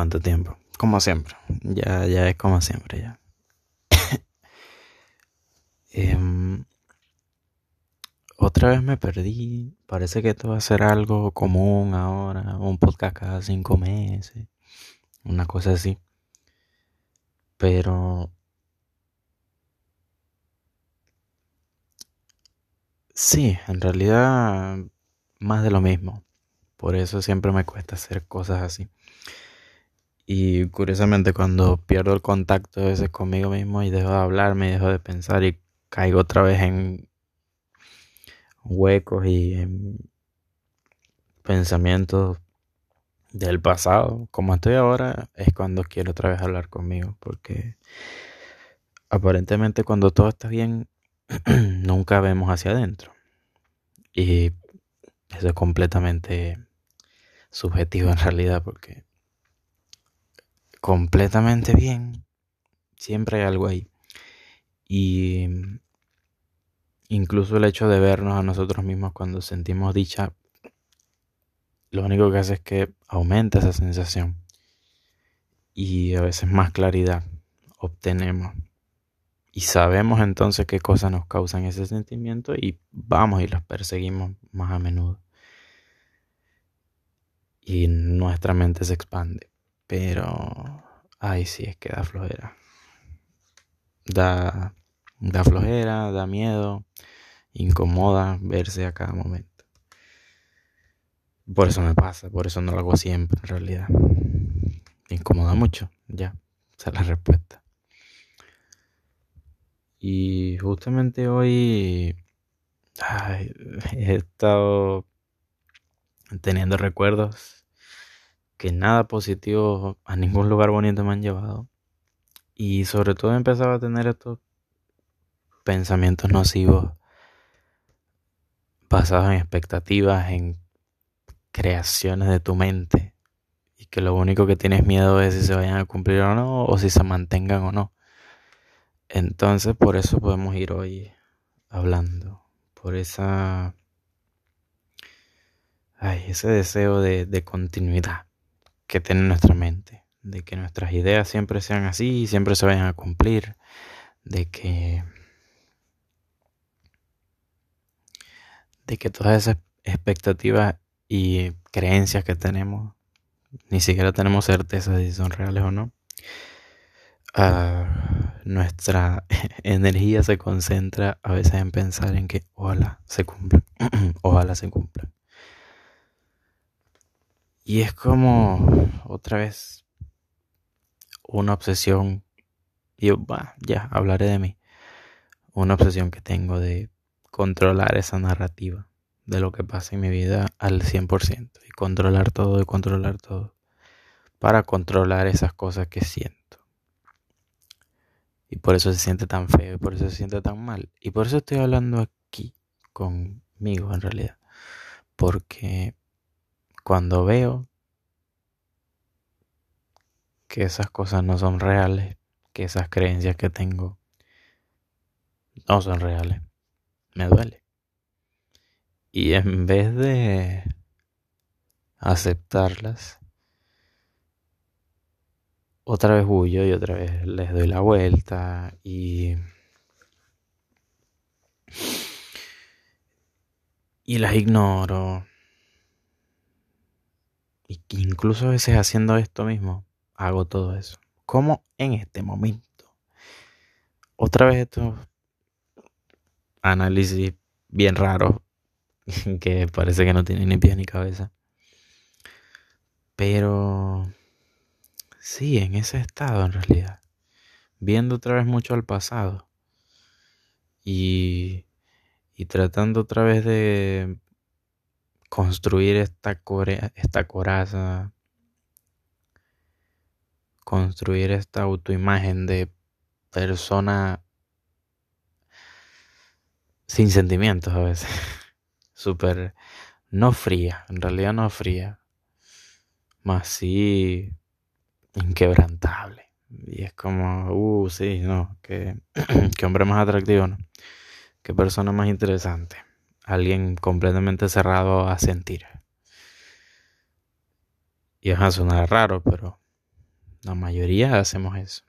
cuánto tiempo. Como siempre. Ya, ya es como siempre, ya. Em, otra vez me perdí. Parece que esto va a ser algo común ahora. Un podcast cada cinco meses. Una cosa así. Pero... Sí, en realidad más de lo mismo. Por eso siempre me cuesta hacer cosas así. Y curiosamente cuando pierdo el contacto veces conmigo mismo y dejo de hablar, me dejo de pensar y caigo otra vez en huecos y en pensamientos del pasado, como estoy ahora, es cuando quiero otra vez hablar conmigo, porque aparentemente cuando todo está bien, nunca vemos hacia adentro. Y eso es completamente subjetivo en realidad porque completamente bien siempre hay algo ahí. Y incluso el hecho de vernos a nosotros mismos cuando sentimos dicha, lo único que hace es que aumenta esa sensación. Y a veces más claridad obtenemos. Y sabemos entonces qué cosas nos causan ese sentimiento y vamos y las perseguimos más a menudo y nuestra mente se expande. Pero, ay, sí, es que da flojera. Da, da flojera, da miedo, incomoda verse a cada momento. Por eso me pasa, por eso no lo hago siempre en realidad. incomoda mucho, ya, esa es la respuesta. Y justamente hoy he estado teniendo recuerdos que nada positivo a ningún lugar bonito me han llevado. Y sobre todo empezaba a tener estos pensamientos nocivos basados en expectativas, en creaciones de tu mente. Y que lo único que tienes miedo es si se vayan a cumplir o no, o si se mantengan o no. Entonces por eso podemos ir hoy hablando. Por esa ay, ese deseo de, continuidad que tiene nuestra mente, de que nuestras ideas siempre sean así siempre se vayan a cumplir, de que de que todas esas expectativas y creencias que tenemos ni siquiera tenemos certeza de si son reales o no. Ah, nuestra energía se concentra a veces en pensar en que ojalá se cumpla, ojalá se cumpla. Y es como otra vez una obsesión. Y bah, ya hablaré de mí. Una obsesión que tengo de controlar esa narrativa de lo que pasa en mi vida al 100%. Y controlar todo y controlar todo. Para controlar esas cosas que siento. Y por eso se siente tan feo y por eso se siente tan mal. Y por eso estoy hablando aquí conmigo en realidad. Porque cuando veo que esas cosas no son reales, que esas creencias que tengo no son reales, me duele. Y en vez de aceptarlas, otra vez huyo y otra vez les doy la vuelta y y las ignoro y incluso a veces haciendo esto mismo, hago todo eso. Como en este momento. Otra vez estos análisis bien raros que parece que no tienen ni pies ni cabeza. Pero sí, en ese estado en realidad. Viendo otra vez mucho al pasado. Y, y tratando otra vez de construir esta, esta coraza, construir esta autoimagen de persona sin sentimientos a veces, súper no fría, en realidad no fría, más sí inquebrantable. Y es como, uh, sí, no, que, que hombre más atractivo. Qué persona más interesante alguien completamente cerrado a sentir. Y a sonar raro, pero La mayoría hacemos eso.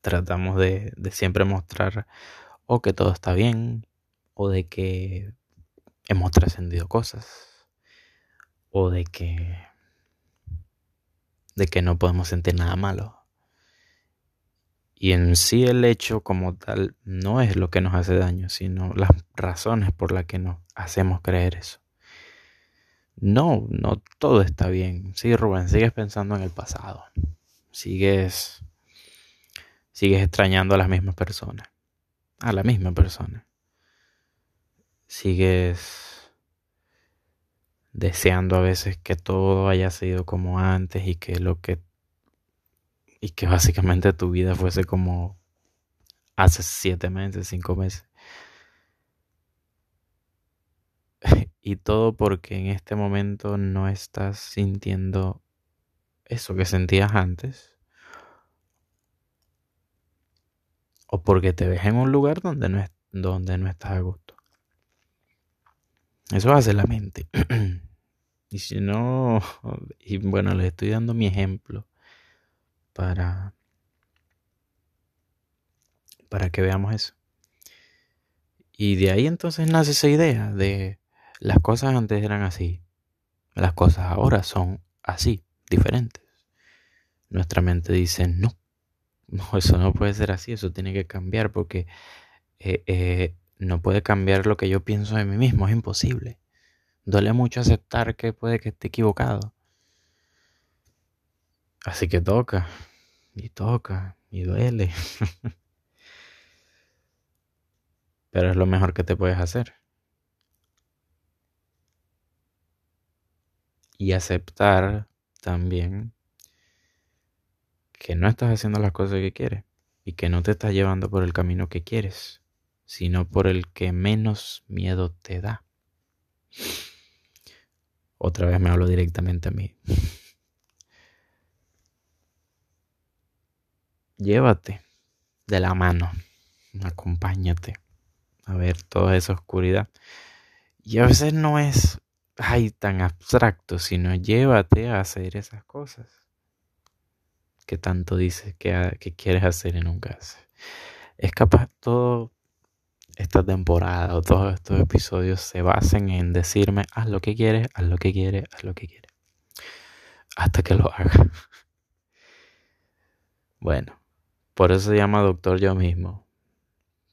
Tratamos de, de siempre mostrar o que todo está bien, o de que hemos trascendido cosas, o de que de que no podemos sentir nada malo. Y en sí el hecho como tal no es lo que nos hace daño, sino las razones por las que nos hacemos creer eso. No, no todo está bien. Sí, Rubén, sigues pensando en el pasado. Sigues sigues extrañando a las mismas personas. A la misma persona. Sigues deseando a veces que todo haya sido como antes y que lo que y que básicamente tu vida fuese como hace siete meses, cinco meses. y todo porque en este momento no estás sintiendo eso que sentías antes. O porque te ves en un lugar donde no, es, donde no estás a gusto. Eso hace la mente. y si no, y bueno, les estoy dando mi ejemplo para, para que veamos eso. Y de ahí entonces nace esa idea de las cosas antes eran así, las cosas ahora son así, diferentes. Nuestra mente dice, no, no, eso no puede ser así, eso tiene que cambiar porque eh, eh, no puede cambiar lo que yo pienso de mí mismo, es imposible. Duele mucho aceptar que puede que esté equivocado. Así que toca, y toca, y duele. Pero es lo mejor que te puedes hacer. Y aceptar también que no estás haciendo las cosas que quieres y que no te estás llevando por el camino que quieres, sino por el que menos miedo te da. Otra vez me hablo directamente a mí. Llévate de la mano, acompáñate a ver toda esa oscuridad. Y a veces no es ay, tan abstracto, sino llévate a hacer esas cosas que tanto dices que, que quieres hacer y nunca haces. Es capaz todo esta temporada o todos estos episodios se basen en decirme haz lo que quieres, haz lo que quieres, haz lo que quieres. Hasta que lo haga. Bueno, por eso se llama doctor yo mismo.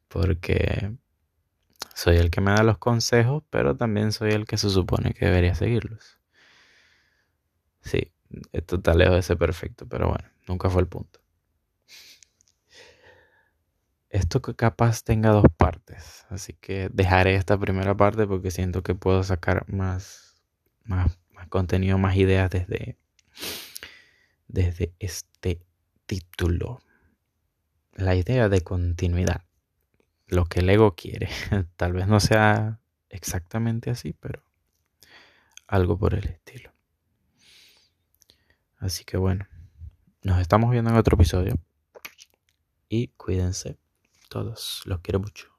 Porque soy el que me da los consejos, pero también soy el que se supone que debería seguirlos. Sí, esto está lejos de ser perfecto, pero bueno, nunca fue el punto. Esto que capaz tenga dos partes, así que dejaré esta primera parte porque siento que puedo sacar más, más, más contenido, más ideas desde, desde este título la idea de continuidad, lo que el ego quiere. Tal vez no sea exactamente así, pero algo por el estilo. Así que bueno, nos estamos viendo en otro episodio y cuídense todos, los quiero mucho.